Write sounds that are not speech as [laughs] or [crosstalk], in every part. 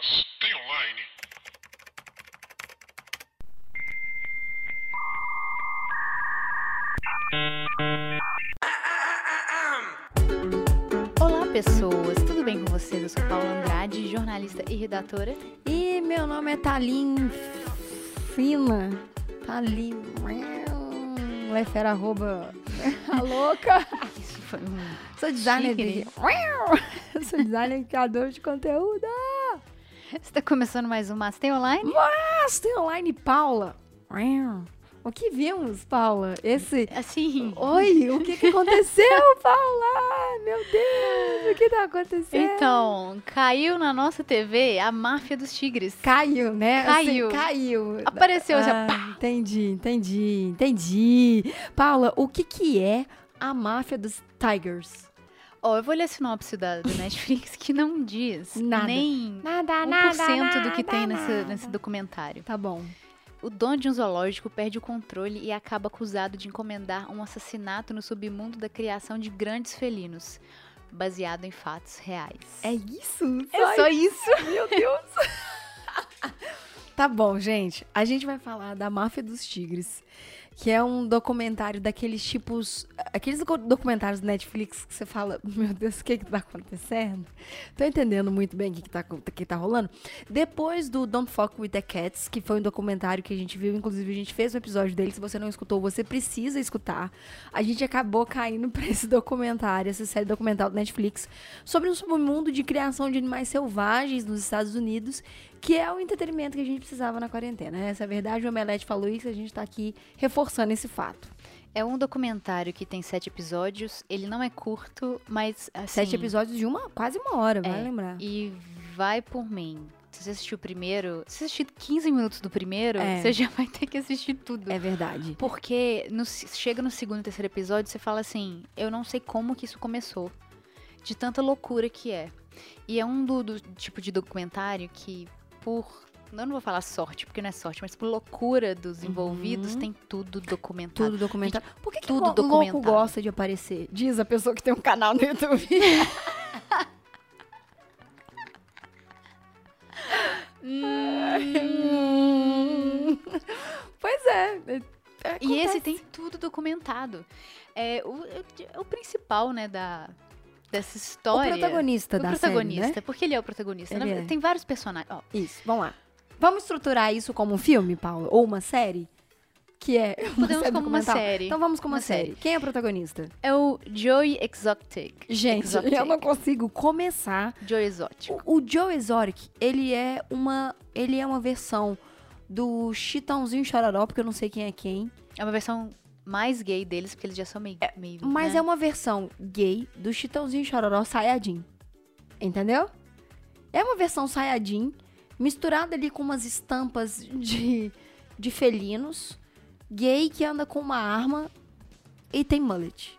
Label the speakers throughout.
Speaker 1: mas tem online.
Speaker 2: Olá, pessoas, tudo bem com vocês? Eu sou Paula Andrade, jornalista e redatora.
Speaker 3: E meu nome é Thalim Fina. Thalim. Lefera arroba. A louca.
Speaker 2: Isso foi um.
Speaker 3: Sou designer de. Sou designer criador de conteúdo. [laughs]
Speaker 2: Você tá começando mais um Mas Tem Online?
Speaker 3: Mas tem online, Paula. O que vimos, Paula? Esse.
Speaker 2: Assim.
Speaker 3: Oi, o que, que aconteceu, [laughs] Paula? Meu Deus, o que tá acontecendo?
Speaker 2: Então, caiu na nossa TV a Máfia dos Tigres.
Speaker 3: Caiu, né?
Speaker 2: Caiu.
Speaker 3: Assim, caiu.
Speaker 2: Apareceu
Speaker 3: Ah,
Speaker 2: pá!
Speaker 3: entendi, entendi, entendi. Paula, o que que é a máfia dos Tigers?
Speaker 2: Ó, eu vou ler a sinopse da, do Netflix [laughs] que não diz
Speaker 3: Nada.
Speaker 2: nem
Speaker 3: Nada,
Speaker 2: 1% do que tem nesse, nesse documentário.
Speaker 3: Tá bom.
Speaker 2: O dono de um zoológico perde o controle e acaba acusado de encomendar um assassinato no submundo da criação de grandes felinos, baseado em fatos reais.
Speaker 3: É isso?
Speaker 2: É só isso. [laughs]
Speaker 3: Meu Deus. [laughs] tá bom, gente. A gente vai falar da Máfia dos Tigres, que é um documentário daqueles tipos. Aqueles docu- documentários do Netflix que você fala, [laughs] meu Deus, o que que tá acontecendo? Tô entendendo muito bem o que que tá, que tá rolando. Depois do Don't Fuck With The Cats, que foi um documentário que a gente viu, inclusive a gente fez um episódio dele. Se você não escutou, você precisa escutar. A gente acabou caindo pra esse documentário, essa série documental do Netflix, sobre um submundo de criação de animais selvagens nos Estados Unidos, que é o entretenimento que a gente precisava na quarentena. Essa é a verdade, o Omelete falou isso, a gente tá aqui reforçando esse fato.
Speaker 2: É um documentário que tem sete episódios. Ele não é curto, mas assim,
Speaker 3: Sete episódios de uma, quase uma hora, vai
Speaker 2: É,
Speaker 3: lembrar.
Speaker 2: E vai por mim. Se você assistiu o primeiro, se você assistir 15 minutos do primeiro,
Speaker 3: É.
Speaker 2: você já vai ter que assistir tudo.
Speaker 3: É verdade.
Speaker 2: Porque no- chega no segundo e terceiro episódio, você fala assim: eu não sei como que isso começou. De tanta loucura que é. E é um do, do tipo de documentário que, por. Eu não vou falar sorte, porque não é sorte, mas por loucura dos envolvidos, tem tudo documentado.
Speaker 3: Tudo documentado. Por que, que
Speaker 2: tudo
Speaker 3: o louco
Speaker 2: documentado.
Speaker 3: gosta de aparecer? Diz a pessoa que tem um canal no YouTube. Hum. pois é. é,
Speaker 2: E esse
Speaker 3: acontece.
Speaker 2: tem tudo documentado. É o, é o principal, né, da, dessa
Speaker 3: o
Speaker 2: história.
Speaker 3: protagonista
Speaker 2: o
Speaker 3: da
Speaker 2: protagonista,
Speaker 3: série, né?
Speaker 2: porque ele é o protagonista.
Speaker 3: Ele é.
Speaker 2: Tem vários personagens. Ó,
Speaker 3: Isso, vamos lá. Vamos estruturar isso como um filme, Paulo? Ou uma série? Que é uma
Speaker 2: Podemos
Speaker 3: série
Speaker 2: como uma série.
Speaker 3: Então vamos com uma,
Speaker 2: Uma
Speaker 3: série.
Speaker 2: série.
Speaker 3: Quem é o protagonista?
Speaker 2: é o Joey Exotic.
Speaker 3: Gente,
Speaker 2: Exotic.
Speaker 3: eu não consigo começar
Speaker 2: Joey Exotic.
Speaker 3: O, o Joe Exotic, ele é uma ele é uma versão do Chitãozinho Chororó, porque eu não sei quem é quem,
Speaker 2: É uma versão mais gay deles, porque eles já são meio. meio
Speaker 3: mas
Speaker 2: né?
Speaker 3: é uma versão gay do Chitãozinho Chororó Sayajin. Entendeu? É uma versão Sayajin misturada ali com umas estampas de de felinos, gay que anda com uma arma e tem mullet.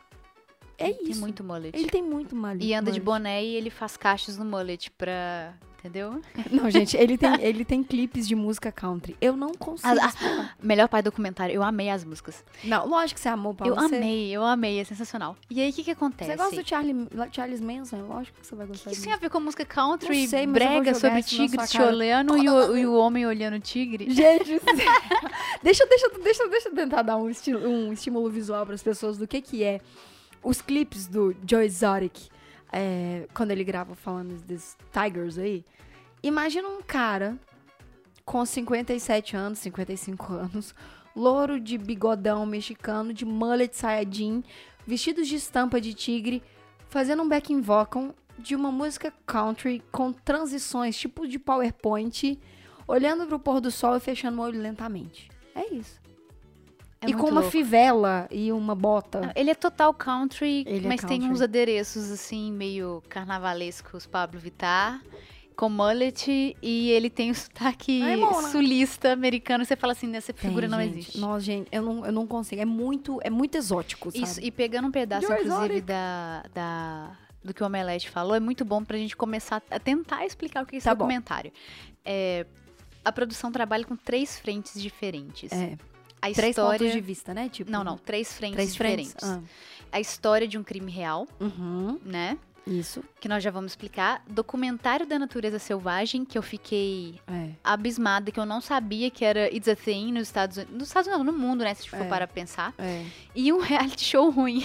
Speaker 3: É
Speaker 2: Ele Tem
Speaker 3: isso.
Speaker 2: muito mullet.
Speaker 3: Ele tem muito mullet.
Speaker 2: E anda de
Speaker 3: mullet.
Speaker 2: boné e ele faz cachos no mullet pra. Entendeu? [laughs]
Speaker 3: Não, gente, ele tem, ele tem clipes de música country. Eu não consigo.
Speaker 2: Ah, ah,
Speaker 3: explicar.
Speaker 2: Melhor pai documentário. Eu amei as músicas.
Speaker 3: Não, lógico que você amou, Paulo.
Speaker 2: eu
Speaker 3: Você-
Speaker 2: amei, eu amei. É sensacional. E aí, o que que acontece?
Speaker 3: Você gosta do Charlie, Charles Manson? É Lógico que você vai gostar
Speaker 2: que isso tem a ver com música country,
Speaker 3: sei,
Speaker 2: brega sobre tigres
Speaker 3: cara.
Speaker 2: olhando e o, e o homem olhando o tigre?
Speaker 3: Gente, [laughs] deixa, deixa, deixa, deixa eu tentar dar um, estilo, um estímulo visual para as pessoas do que que é os clipes do Joe Exotic é, quando ele grava falando desses Tigers aí. Imagina um cara com 57 anos, 55 anos, louro de bigodão mexicano, de mullet sayajin, vestidos de estampa de tigre, fazendo um backing vocal de uma música country com transições tipo de PowerPoint, olhando pro pôr do sol e fechando o olho lentamente. É isso.
Speaker 2: É
Speaker 3: e com uma
Speaker 2: louco.
Speaker 3: fivela e uma bota.
Speaker 2: Ele é total country,
Speaker 3: Ele é
Speaker 2: mas tem
Speaker 3: country.
Speaker 2: uns adereços assim, meio carnavalescos, Pablo Vittar, com mullet, e ele tem o sotaque
Speaker 3: Ai,
Speaker 2: sulista americano. Você fala assim, essa
Speaker 3: Tem,
Speaker 2: figura não
Speaker 3: gente.
Speaker 2: existe.
Speaker 3: Nossa, gente, eu não, eu não consigo. É muito, é muito exótico, sabe?
Speaker 2: Isso, e pegando um pedaço,
Speaker 3: Joe
Speaker 2: inclusive,
Speaker 3: Exotic.
Speaker 2: da, da- do que o Omelete falou, é muito bom pra gente começar a tentar explicar o que é esse
Speaker 3: Tá
Speaker 2: documentário. É, a produção trabalha com três frentes diferentes.
Speaker 3: É,
Speaker 2: A
Speaker 3: três
Speaker 2: história...
Speaker 3: pontos de vista, né? Tipo,
Speaker 2: Não, não, três frentes
Speaker 3: Três frentes.
Speaker 2: diferentes.
Speaker 3: Ah.
Speaker 2: A história de um crime real,
Speaker 3: Uhum.
Speaker 2: né?
Speaker 3: Isso.
Speaker 2: que nós já vamos explicar. Documentário da natureza selvagem, que eu fiquei
Speaker 3: É.
Speaker 2: abismada, que eu não sabia que era It's a Thing nos Estados Unidos. Nos Estados Unidos, não, no mundo, né? Se for
Speaker 3: É.
Speaker 2: para pensar.
Speaker 3: É.
Speaker 2: E um reality show ruim.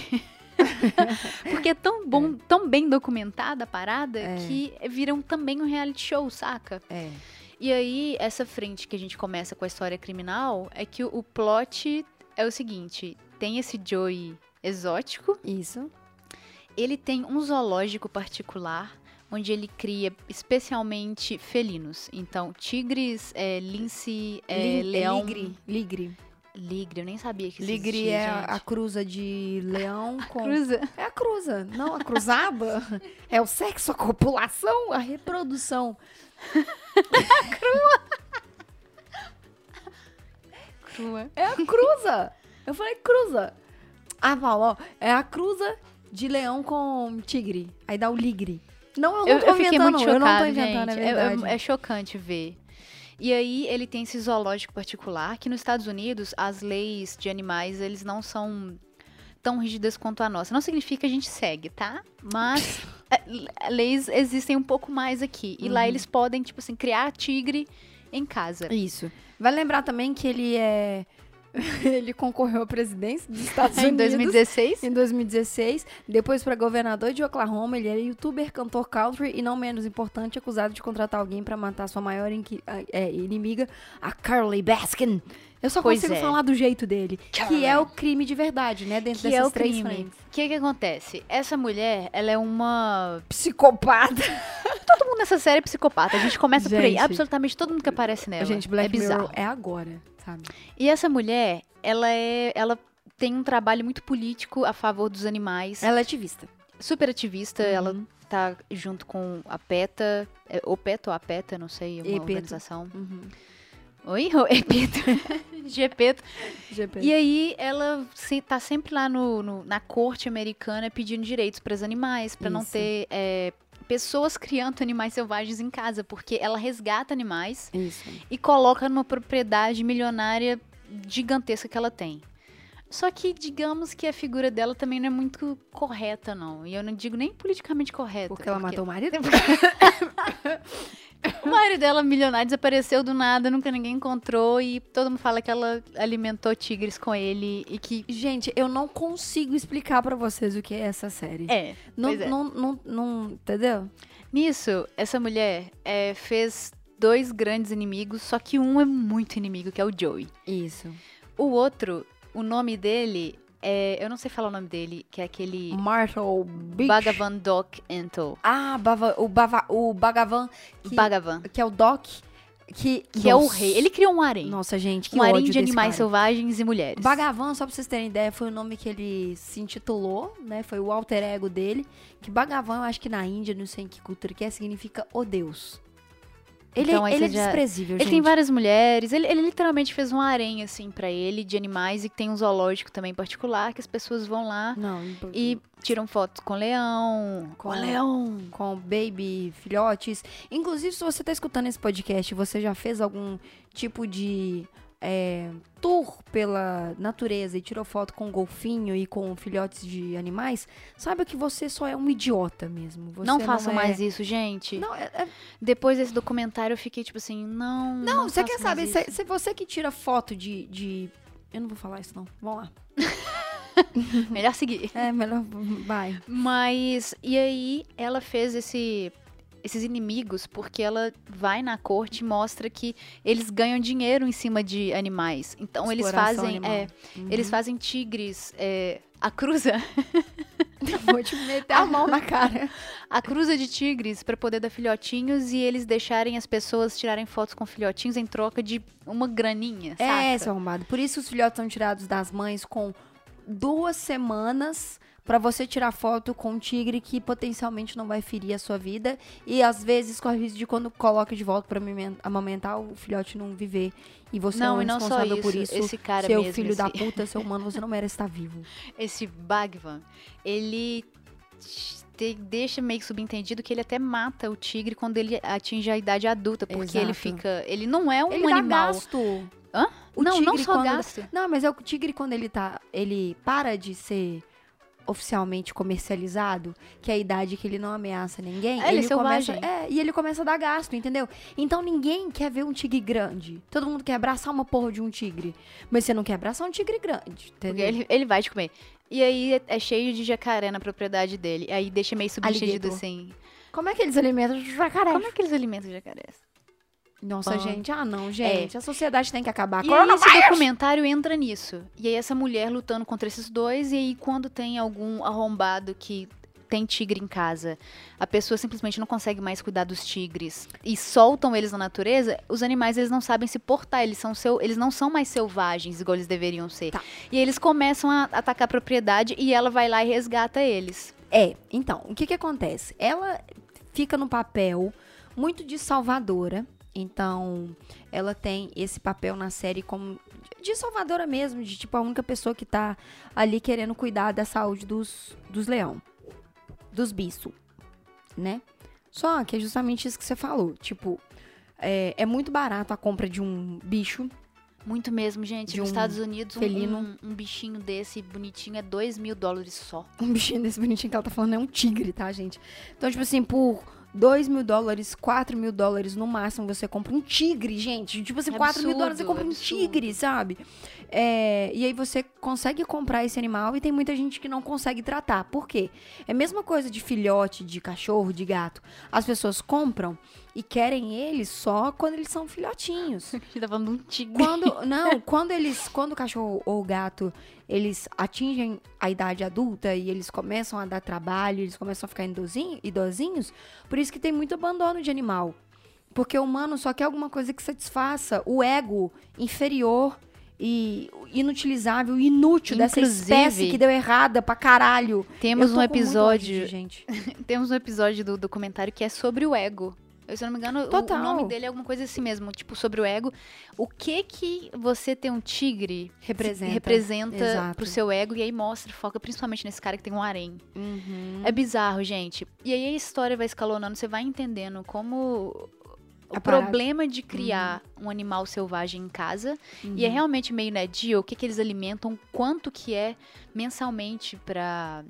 Speaker 2: [laughs] Porque é tão bom, tão bem documentada a parada,
Speaker 3: É.
Speaker 2: que viram também um reality show, saca?
Speaker 3: É.
Speaker 2: E aí, essa frente que a gente começa com a história criminal é que o, plot é o seguinte: tem esse Joey exótico,
Speaker 3: Isso.
Speaker 2: ele tem um zoológico particular. Onde ele cria especialmente felinos. Então, tigres, é, lince, é,
Speaker 3: Li-
Speaker 2: leão.
Speaker 3: Ligre. Ligre.
Speaker 2: Ligre, eu nem sabia que isso
Speaker 3: Ligre
Speaker 2: existia,
Speaker 3: é a,
Speaker 2: gente.
Speaker 3: a cruza de leão [laughs] com.
Speaker 2: Cruza.
Speaker 3: É a cruza. Não, a cruzada [laughs] é o sexo, a copulação, a reprodução. [laughs]
Speaker 2: Crua.
Speaker 3: É a cruza. Eu falei cruza. Ah, Paulo, ó, é a cruza de leão com tigre. Aí dá o ligre. Não, eu não
Speaker 2: Eu,
Speaker 3: tô
Speaker 2: eu fiquei
Speaker 3: inventando, eu não tô inventando,
Speaker 2: gente.
Speaker 3: é
Speaker 2: É,
Speaker 3: verdade.
Speaker 2: é- é chocante ver. E aí ele tem esse zoológico particular que nos Estados Unidos as leis de animais eles não são tão rígidas quanto a nossa. Não significa que a gente segue, tá? Mas [laughs] é, l- leis existem um pouco mais aqui. E
Speaker 3: Uhum.
Speaker 2: lá eles podem tipo assim criar tigre em casa.
Speaker 3: Isso. Vai lembrar também que ele é. [laughs] ele concorreu à presidência dos [laughs] Estados
Speaker 2: em
Speaker 3: Unidos.
Speaker 2: 2016.
Speaker 3: Em 2016, depois para governador de Oklahoma, ele era youtuber, cantor country e, não menos importante, acusado de contratar alguém para matar sua maior ah, é, inimiga, a Carly Baskin. Eu só
Speaker 2: Pois
Speaker 3: consigo
Speaker 2: é.
Speaker 3: falar do jeito dele,
Speaker 2: Carly.
Speaker 3: que é o crime de verdade, né? Dentro
Speaker 2: Que
Speaker 3: dessas
Speaker 2: é o
Speaker 3: três
Speaker 2: crime.
Speaker 3: frentes.
Speaker 2: O que que acontece? Essa mulher, ela é uma
Speaker 3: Psicopata. [laughs]
Speaker 2: Todo mundo nessa série é psicopata. A gente começa por aí.
Speaker 3: Gente.
Speaker 2: Absolutamente todo mundo que aparece nela.
Speaker 3: Gente, Black
Speaker 2: é bizarro.
Speaker 3: Mirror é agora, sabe?
Speaker 2: E essa mulher, ela é. Ela tem um trabalho muito político a favor dos animais.
Speaker 3: Ela é ativista.
Speaker 2: Super ativista. Ela
Speaker 3: Uhum.
Speaker 2: tá junto com a PETA. É, o PETA ou a PETA, não sei, uma
Speaker 3: Epeto.
Speaker 2: organização.
Speaker 3: Uhum.
Speaker 2: Oi? O Epeto. Gepeto.
Speaker 3: GP.
Speaker 2: E aí ela se, tá sempre lá no, no- na corte americana pedindo direitos para os animais, para não ter é, pessoas criando animais selvagens em casa, porque ela resgata animais
Speaker 3: Isso.
Speaker 2: e coloca numa propriedade milionária gigantesca que ela tem. Só que digamos que a figura dela também não é muito correta, não. E eu não digo nem politicamente correta.
Speaker 3: Porque ela matou o marido? [laughs]
Speaker 2: O marido dela, milionário, desapareceu do nada, nunca ninguém encontrou. E todo mundo fala que ela alimentou tigres com ele e que.
Speaker 3: Gente, eu não consigo explicar pra vocês o que é essa série.
Speaker 2: É,
Speaker 3: Não,
Speaker 2: é.
Speaker 3: não, não, não, entendeu?
Speaker 2: Nisso, essa mulher é, fez dois grandes inimigos, só que um é muito inimigo, que é o Joey.
Speaker 3: Isso.
Speaker 2: O outro, o nome dele é. Eu não sei falar o nome dele, que é aquele.
Speaker 3: Marshall Beach.
Speaker 2: Bhagavan Doc Ento.
Speaker 3: Ah, Bava, o, Bava, o Bhagavan, que,
Speaker 2: Bhagavan.
Speaker 3: que é o Doc, que...
Speaker 2: Que é o rei. Ele criou um harém.
Speaker 3: Nossa, gente, que
Speaker 2: um harém de animais
Speaker 3: cara.
Speaker 2: selvagens e mulheres.
Speaker 3: Bhagavan, só pra vocês terem ideia, foi o nome que ele se intitulou, né? Foi o alter ego dele. Que Bhagavan, eu acho que na Índia, não sei em que cultura que é, significa o Deus. Ele,
Speaker 2: Então,
Speaker 3: ele é
Speaker 2: você já-
Speaker 3: desprezível,
Speaker 2: Ele
Speaker 3: gente.
Speaker 2: tem várias mulheres. Ele, ele literalmente fez um harém, assim, pra ele, de animais. E tem um zoológico também particular, que as pessoas vão lá
Speaker 3: Não,
Speaker 2: e tiram fotos com leão.
Speaker 3: Com-
Speaker 2: leão.
Speaker 3: com baby, filhotes. Inclusive, se você tá escutando esse podcast você já fez algum tipo de é, tour pela natureza e tirou foto com um golfinho e com filhotes de animais, saiba que você só é um idiota mesmo. Você
Speaker 2: não façam
Speaker 3: é-
Speaker 2: mais isso, gente.
Speaker 3: Não, é- é-
Speaker 2: Depois desse documentário, eu fiquei tipo assim, não.
Speaker 3: não, você
Speaker 2: façam
Speaker 3: quer saber? Se, se você que tira foto de, de. Eu não vou falar isso, não. Vamos lá. [laughs]
Speaker 2: Melhor seguir.
Speaker 3: É, melhor. Vai.
Speaker 2: Mas, e aí, ela fez esse. Esses inimigos, porque ela vai na corte e mostra que eles ganham dinheiro em cima de animais. Então eles
Speaker 3: Exploração
Speaker 2: fazem.
Speaker 3: animal.
Speaker 2: É, Eles fazem tigres. é, a cruza. [laughs]
Speaker 3: Vou te meter a mão na cara.
Speaker 2: a cruza de tigres para poder dar filhotinhos e eles deixarem as pessoas tirarem fotos com filhotinhos em troca de uma graninha,
Speaker 3: É,
Speaker 2: saca?
Speaker 3: seu arrombado. Por isso os filhotes são tirados das mães com duas semanas pra você tirar foto com um tigre que potencialmente não vai ferir a sua vida. E às vezes corre o risco de quando coloca de volta pra amamen- amamentar, o filhote não viver. E você
Speaker 2: não,
Speaker 3: é
Speaker 2: só
Speaker 3: responsável por isso.
Speaker 2: esse cara
Speaker 3: seu
Speaker 2: mesmo,
Speaker 3: filho
Speaker 2: esse,
Speaker 3: da puta, seu humano, você não merece estar vivo. [laughs]
Speaker 2: esse Bhagwan, ele te- deixa meio que subentendido que ele até mata o tigre quando ele atinge a idade adulta, porque ele
Speaker 3: Exato.
Speaker 2: fica, ele não é um
Speaker 3: ele dá
Speaker 2: animal.
Speaker 3: gasto.
Speaker 2: Hã?
Speaker 3: O
Speaker 2: não, não só
Speaker 3: quando-
Speaker 2: gasto.
Speaker 3: Não, mas é o tigre quando ele tá. Ele para de ser oficialmente comercializado, que é a idade que ele não ameaça ninguém,
Speaker 2: É, ele é
Speaker 3: ele começa, é, e ele começa a dar gasto, entendeu? Então ninguém quer ver um tigre grande. Todo mundo quer abraçar uma porra de um tigre, mas você não quer abraçar um tigre grande,
Speaker 2: Porque
Speaker 3: entendeu?
Speaker 2: ele, ele vai te comer. E aí é- cheio de jacaré na propriedade dele. Aí deixa meio
Speaker 3: Alligator.
Speaker 2: assim.
Speaker 3: Como é que eles alimentam jacaré?
Speaker 2: Como é que eles alimentam jacarés?
Speaker 3: Nossa, gente, ah não, gente, a sociedade tem que acabar.
Speaker 2: E aí esse documentário entra nisso. E aí essa mulher lutando contra esses dois, e aí quando tem algum arrombado que tem tigre em casa, a pessoa simplesmente não consegue mais cuidar dos tigres e soltam eles na natureza, os animais eles não sabem se portar, eles são seu, eles não são mais selvagens igual eles deveriam ser.
Speaker 3: Tá.
Speaker 2: E eles começam a atacar a propriedade e ela vai lá e resgata eles.
Speaker 3: É, então, o que que acontece? Ela fica no papel muito de salvadora. Então, ela tem esse papel na série como de salvadora mesmo, de tipo a única pessoa que tá ali querendo cuidar da saúde dos, dos leão, dos bichos, né? Só que é justamente isso que você falou. Tipo, é, é muito barato a compra de um bicho.
Speaker 2: Muito mesmo, gente.
Speaker 3: De
Speaker 2: Nos
Speaker 3: um
Speaker 2: Estados Unidos,
Speaker 3: felino.
Speaker 2: um, um bichinho desse bonitinho é 2 mil dólares só. [laughs]
Speaker 3: Um bichinho desse bonitinho que ela tá falando é um tigre, tá, gente? Então, tipo assim, por 2 mil dólares, 4 mil dólares no máximo, você compra um tigre, gente. Tipo assim,
Speaker 2: É
Speaker 3: 4 mil dólares você compra um tigre, sabe? É, e aí você consegue comprar esse animal e tem muita gente que não consegue tratar. Por quê? É a mesma coisa de filhote, de cachorro, de gato. As pessoas compram e querem eles só quando eles são filhotinhos. [laughs]
Speaker 2: A gente tá falando de um tigre.
Speaker 3: Quando, [laughs] não, quando eles, quando o cachorro ou o gato, eles atingem a idade adulta e eles começam a dar trabalho, eles começam a ficar idosinho, idosinhos, por isso que tem muito abandono de animal. Porque o humano só quer alguma coisa que satisfaça o ego inferior e inutilizável, inútil dessa
Speaker 2: Inclusive-
Speaker 3: espécie que deu errada pra caralho.
Speaker 2: Temos um episódio.
Speaker 3: ódio de gente. [laughs]
Speaker 2: Temos um episódio do documentário que é sobre o ego. Eu, se eu não me engano, o- o nome dele é alguma coisa assim mesmo, tipo, sobre o ego. O que que você ter um tigre
Speaker 3: Representa.
Speaker 2: representa
Speaker 3: Exato.
Speaker 2: pro seu ego e aí mostra, foca principalmente nesse cara que tem um harém.
Speaker 3: Uhum.
Speaker 2: É bizarro, gente. E aí a história vai escalonando, você vai entendendo como o problema de criar um animal selvagem em casa e é
Speaker 3: Uhum.
Speaker 2: realmente meio né, dia, o que que eles alimentam, quanto que é mensalmente pra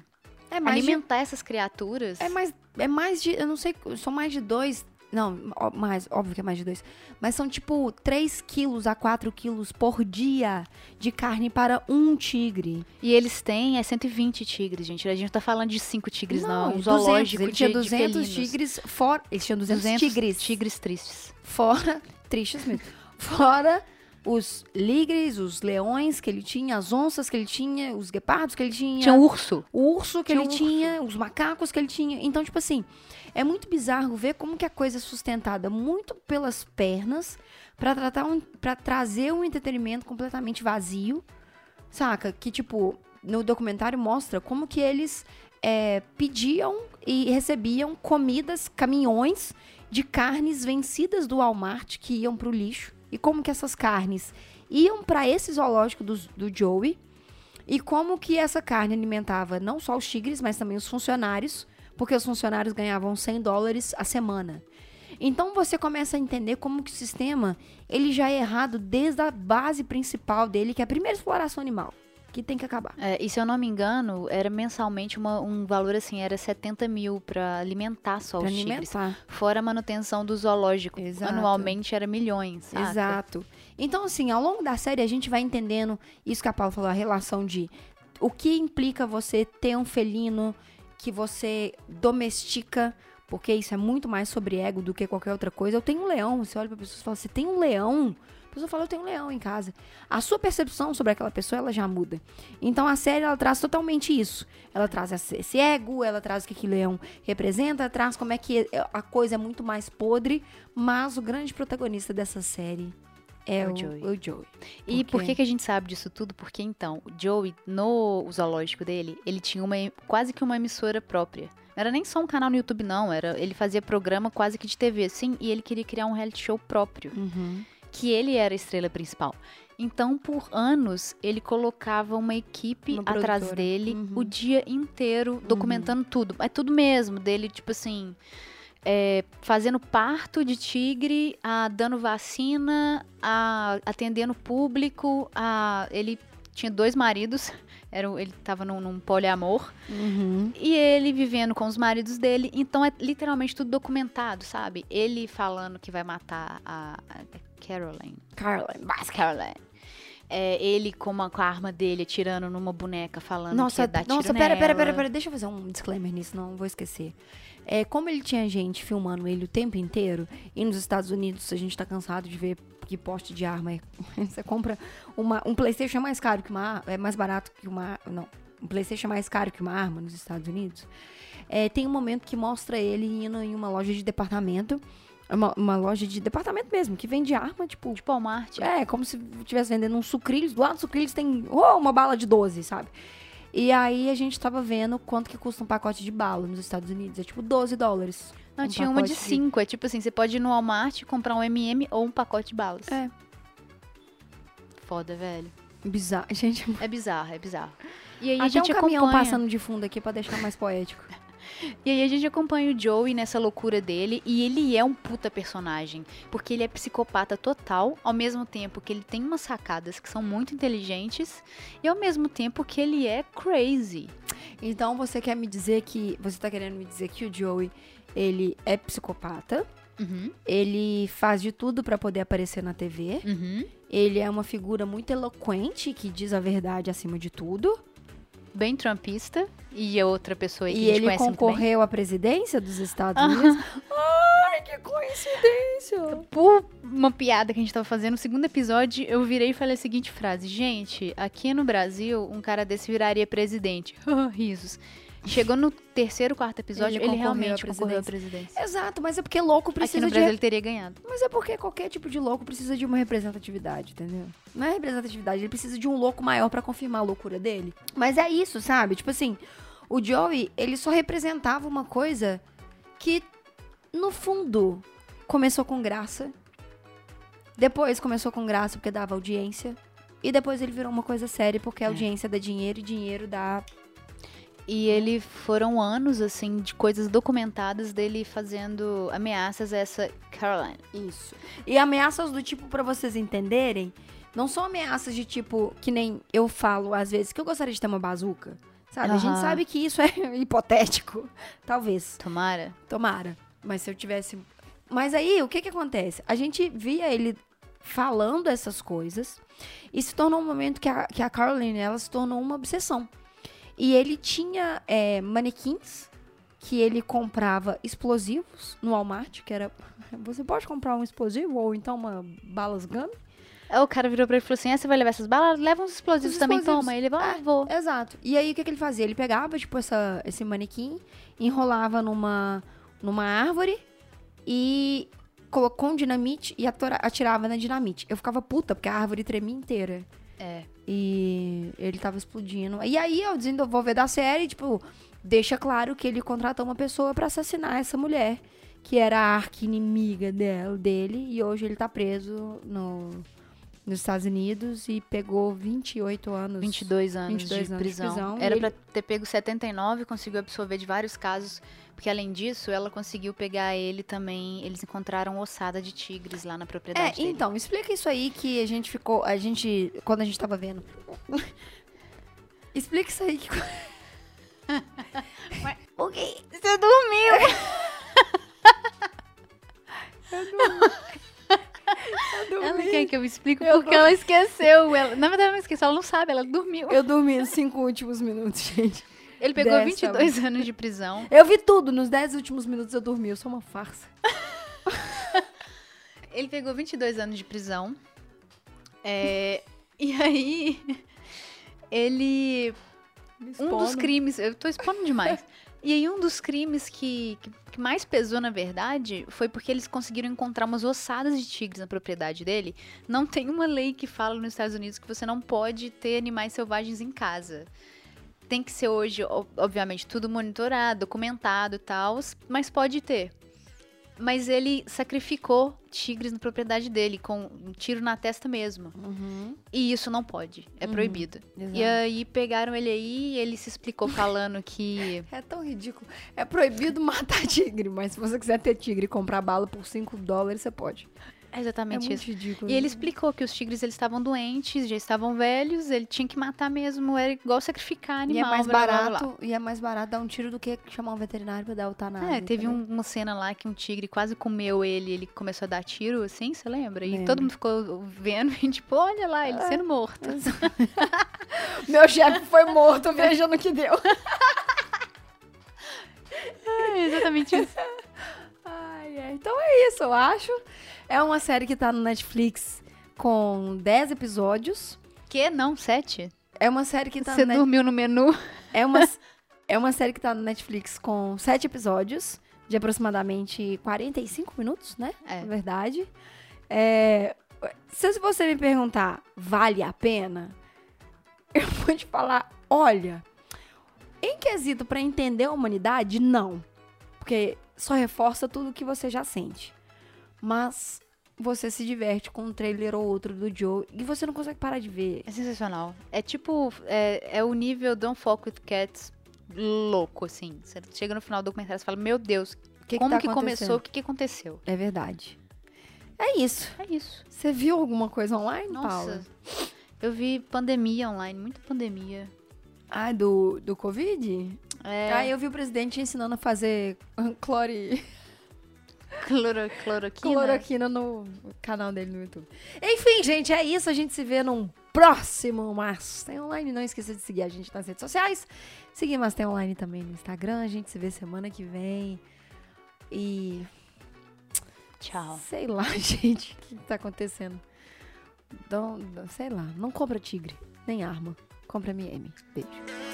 Speaker 3: É mais de
Speaker 2: alimentar essas criaturas.
Speaker 3: É mais, é mais de. Eu não sei, são mais de dois. Não, mais, óbvio que é mais de dois. Mas são tipo 3 quilos a 4 quilos por dia de carne para um tigre.
Speaker 2: E eles têm é 120 tigres, gente. A gente não tá falando de 5 tigres, não. Um
Speaker 3: 200.
Speaker 2: zoológico
Speaker 3: Ele
Speaker 2: de,
Speaker 3: tinha
Speaker 2: de
Speaker 3: 200
Speaker 2: felinos.
Speaker 3: tigres fora. Eles tinham 200,
Speaker 2: 200
Speaker 3: tigres.
Speaker 2: tigres tristes.
Speaker 3: Fora. [laughs] Tristes mesmo. Fora os ligres, os leões que ele tinha, as onças que ele tinha, os guepardos que ele tinha.
Speaker 2: Tinha um urso.
Speaker 3: o urso que
Speaker 2: Tinha
Speaker 3: ele
Speaker 2: um urso.
Speaker 3: tinha, os macacos que ele tinha. Então, tipo assim, é muito bizarro ver como que a coisa é sustentada muito pelas pernas pra tratar um, para trazer um entretenimento completamente vazio, saca? Que tipo no documentário mostra como que eles é, pediam e recebiam comidas, caminhões de carnes vencidas do Walmart que iam pro lixo. E como que essas carnes iam pra esse zoológico do, do Joey. E como que essa carne alimentava não só os tigres, mas também os funcionários, porque os funcionários ganhavam 100 dólares a semana. Então você começa a entender como que o sistema ele já é errado desde a base principal dele, que é a primeira exploração animal, que tem que acabar.
Speaker 2: É, e se eu não me engano, era mensalmente uma- um valor assim, era 70 mil pra alimentar só
Speaker 3: Pra
Speaker 2: os tigres.
Speaker 3: alimentar.
Speaker 2: Fora a manutenção do zoológico.
Speaker 3: Exato.
Speaker 2: Anualmente era milhões. saca?
Speaker 3: Exato. Então, assim, ao longo da série a gente vai entendendo isso que a Paula falou, a relação de o que implica você ter um felino que você domestica, porque isso é muito mais sobre ego do que qualquer outra coisa. Eu tenho um leão, você olha pra pessoa e fala, você tem um leão? A pessoa fala, eu tenho um leão em casa. A sua percepção sobre aquela pessoa, ela já muda. Então a série, ela traz totalmente isso. Ela traz esse esse ego, ela traz o que que leão representa, traz como é que a coisa é muito mais podre, mas o grande protagonista dessa série é,
Speaker 2: É o
Speaker 3: o,
Speaker 2: Joey.
Speaker 3: o Joey.
Speaker 2: E
Speaker 3: Por
Speaker 2: por que, que a gente sabe disso tudo? Porque então, o Joey, no zoológico dele, ele tinha uma quase que uma emissora própria. Não era nem só um canal no YouTube, não. Era, ele fazia programa quase que de TV, assim, e ele queria criar um reality show próprio. Que ele era a estrela principal. Então, por anos, ele colocava uma equipe
Speaker 3: Uma
Speaker 2: atrás dele
Speaker 3: Uhum.
Speaker 2: o dia inteiro, documentando tudo. É tudo mesmo, dele, tipo assim. É, fazendo parto de tigre, a dando vacina, a atendendo público, a ele tinha dois maridos, [laughs] era, ele tava num, num poliamor,
Speaker 3: Uhum.
Speaker 2: e ele vivendo com os maridos dele, então é literalmente tudo documentado, sabe? Ele falando que vai matar a, a Caroline.
Speaker 3: Caroline
Speaker 2: Mas Caroline. É, ele com, uma, com a arma dele atirando numa boneca falando que
Speaker 3: Nossa,
Speaker 2: ia dar
Speaker 3: nossa,
Speaker 2: tiro
Speaker 3: pera, pera,
Speaker 2: nela.
Speaker 3: pera, pera, deixa eu fazer um disclaimer nisso, não vou esquecer. É, como ele tinha gente filmando ele o tempo inteiro, e nos Estados Unidos a gente tá cansado de ver que poste de arma é. [laughs] Você compra uma, um Playstation é mais caro que uma é mais barato que uma. Não. Um Playstation é mais caro que uma arma nos Estados Unidos. É, tem um momento que mostra ele indo em uma loja de departamento. Uma, uma loja de departamento mesmo, que vende arma, tipo,
Speaker 2: Tipo Walmart.
Speaker 3: é, como se estivesse vendendo um sucrilhos. Do lado do sucrilhos tem oh, uma bala de 12, sabe? E aí a gente tava vendo quanto que custa um pacote de bala nos Estados Unidos. É tipo 12 dólares.
Speaker 2: Não,
Speaker 3: um
Speaker 2: tinha uma de
Speaker 3: pacote
Speaker 2: 5. É tipo assim, você pode ir no Walmart comprar um MM ou um pacote de balas.
Speaker 3: É.
Speaker 2: Foda, velho.
Speaker 3: Bizarro. [laughs] Gente,
Speaker 2: É bizarro, é bizarro. E aí a
Speaker 3: até
Speaker 2: gente
Speaker 3: um caminhão
Speaker 2: acompanha.
Speaker 3: passando de fundo aqui pra deixar mais poético.
Speaker 2: E aí a gente acompanha o Joey nessa loucura dele e ele é um puta personagem, porque ele é psicopata total, ao mesmo tempo que ele tem umas sacadas que são muito inteligentes e ao mesmo tempo que ele é crazy.
Speaker 3: Então você quer me dizer que. Você tá querendo me dizer que o Joey, ele é psicopata.
Speaker 2: Uhum,
Speaker 3: Ele faz de tudo pra poder aparecer na TV.
Speaker 2: uhum.
Speaker 3: Ele é uma figura muito eloquente que diz a verdade acima de tudo.
Speaker 2: Bem trumpista e é outra pessoa aí que
Speaker 3: E
Speaker 2: a gente
Speaker 3: ele
Speaker 2: conhece muito bem.
Speaker 3: concorreu à presidência dos Estados Unidos. [laughs] Ai, que coincidência!
Speaker 2: Por uma piada que a gente tava fazendo no segundo episódio, eu virei e falei a seguinte frase: Gente, aqui no Brasil, um cara desse viraria presidente. [laughs] Risos. Chegou no terceiro, quarto episódio,
Speaker 3: Ele
Speaker 2: ele, realmente concorreu à presidência.
Speaker 3: Exato, mas é porque louco
Speaker 2: Aqui
Speaker 3: precisa
Speaker 2: no
Speaker 3: de.
Speaker 2: Brasil ele teria ganhado.
Speaker 3: Mas é porque qualquer tipo de louco precisa de uma representatividade, entendeu? Não é representatividade, ele precisa de um louco maior pra confirmar a loucura dele. Mas é isso, sabe? Tipo assim, o Joey, ele só representava uma coisa que, no fundo, começou com graça. Depois começou com graça porque dava audiência. E depois ele virou uma coisa séria porque a audiência dá dinheiro e dinheiro dá
Speaker 2: E ele foram anos, assim, de coisas documentadas dele fazendo ameaças a essa Caroline.
Speaker 3: Isso. E ameaças do tipo, pra vocês entenderem, não são ameaças de tipo, que nem eu falo às vezes, que eu gostaria de ter uma bazuca. Sabe? A gente sabe que isso é [laughs] hipotético. Talvez.
Speaker 2: Tomara.
Speaker 3: Tomara. Mas se eu tivesse. Mas aí, o que que acontece? A gente via ele falando essas coisas e se tornou um momento que a, que a Caroline, ela se tornou uma obsessão. E ele tinha é, manequins que ele comprava explosivos no Walmart, que era... [laughs] Você pode comprar um explosivo ou então uma balas gummy?
Speaker 2: O cara virou pra ele e falou assim: Ah, você vai levar essas balas? Leva uns explosivos
Speaker 3: Os
Speaker 2: também, toma. Ele falou: Ah,
Speaker 3: É.
Speaker 2: vou.
Speaker 3: Exato. E aí, o que, que ele fazia? Ele pegava, tipo, essa, esse manequim, enrolava numa, numa árvore e colocou um dinamite e atirava na dinamite. Eu ficava puta, porque a árvore tremia inteira.
Speaker 2: É.
Speaker 3: E ele tava explodindo. E aí, ao desenvolver da série, tipo, deixa claro que ele contratou uma pessoa pra assassinar essa mulher, que era a arqui-inimiga dela, dele, e hoje ele tá preso no, nos Estados Unidos e pegou 28 anos.
Speaker 2: 22 anos,
Speaker 3: 22
Speaker 2: de,
Speaker 3: anos de
Speaker 2: prisão.
Speaker 3: prisão,
Speaker 2: Era pra ter pego 79, conseguiu absorver de vários casos. Porque além disso, ela conseguiu pegar ele também. Eles encontraram ossada de tigres lá na
Speaker 3: É,
Speaker 2: propriedade dele.
Speaker 3: então, explica isso aí que a gente ficou. A gente. Quando a gente tava vendo. explica isso aí que. [laughs] o quê?
Speaker 2: Você dormiu! [laughs]
Speaker 3: Eu
Speaker 2: Ela
Speaker 3: dormi.
Speaker 2: quer que eu explique porque ela esqueceu. Ela, na verdade, ela não esqueceu, ela não sabe, ela dormiu.
Speaker 3: Eu dormi nos cinco últimos minutos, [laughs] gente.
Speaker 2: Ele pegou
Speaker 3: Dessa
Speaker 2: 22 anos de prisão.
Speaker 3: Eu vi tudo, nos 10 últimos minutos eu dormi, eu sou uma farsa. [laughs]
Speaker 2: Ele pegou 22 anos de prisão. É, e aí, ele Um dos crimes, eu tô expondo demais. e aí, um dos crimes que, que, que mais pesou, na verdade, foi porque eles conseguiram encontrar umas ossadas de tigres na propriedade dele. Não tem uma lei que fala nos Estados Unidos que você não pode ter animais selvagens em casa. Tem que ser hoje, obviamente, tudo monitorado, documentado e tal, mas pode ter. Mas ele sacrificou tigres na propriedade dele, com um tiro na testa mesmo.
Speaker 3: Uhum,
Speaker 2: E isso não pode, é
Speaker 3: Uhum.
Speaker 2: proibido.
Speaker 3: exato.
Speaker 2: E aí pegaram ele aí e ele se explicou falando que. [laughs]
Speaker 3: É tão ridículo. É proibido matar [laughs] tigre, mas se você quiser ter tigre e comprar bala por 5 dólares, você pode.
Speaker 2: É exatamente
Speaker 3: muito
Speaker 2: isso.
Speaker 3: ridículo.
Speaker 2: E ele explicou que os tigres eles estavam doentes, já estavam velhos, ele tinha que matar mesmo, era igual sacrificar
Speaker 3: E
Speaker 2: animal.
Speaker 3: é mais
Speaker 2: blá, blá, blá, blá.
Speaker 3: barato, e é mais barato dar um tiro do que chamar um veterinário pra dar eutanásia.
Speaker 2: É, teve um- uma cena lá que um tigre quase comeu ele, ele começou a dar tiro, assim, você lembra? E
Speaker 3: Lembro.
Speaker 2: todo mundo ficou vendo e [laughs] tipo, olha lá, ele sendo morto. [laughs]
Speaker 3: Meu chefe foi morto, vejam no que deu. [laughs]
Speaker 2: É exatamente isso.
Speaker 3: Ai, ai. Então é isso, eu acho. É uma série que tá no Netflix com 10 episódios.
Speaker 2: Que não, sete?
Speaker 3: É uma série que tá
Speaker 2: Você
Speaker 3: no Net-
Speaker 2: dormiu no menu?
Speaker 3: é uma [laughs] É uma série que tá no Netflix com 7 episódios, de aproximadamente 45 minutos, né?
Speaker 2: É.
Speaker 3: Na verdade. É, Se você me perguntar, vale a pena? [laughs] Eu vou te falar, olha, em quesito pra entender a humanidade, não. Porque só reforça tudo que você já sente. Mas você se diverte com um trailer ou outro do Joe e você não consegue parar de ver.
Speaker 2: É sensacional. É tipo, é, é o nível Don't Fuck With Cats louco, assim. Você chega no final do documentário e fala, meu Deus,
Speaker 3: que
Speaker 2: como
Speaker 3: tá
Speaker 2: que começou? O que, que aconteceu?
Speaker 3: É verdade. É isso.
Speaker 2: É isso.
Speaker 3: Você viu alguma coisa online,
Speaker 2: Nossa.
Speaker 3: Paula?
Speaker 2: Eu vi pandemia online, muita pandemia.
Speaker 3: Ah, do, do Covid?
Speaker 2: É,
Speaker 3: Ah, eu vi o presidente ensinando a fazer [laughs] clore...
Speaker 2: cloro, cloroquina.
Speaker 3: cloroquina no canal dele no YouTube. Enfim, gente, é isso. A gente se vê num próximo Mas Tem Online. Não esqueça de seguir a gente nas redes sociais. Seguir Mas Tem Online também no Instagram. A gente se vê semana que vem. E
Speaker 2: Tchau.
Speaker 3: sei lá, [laughs] gente, o que tá acontecendo. Então, sei lá, não compra tigre, nem arma. Compra MM. Beijo.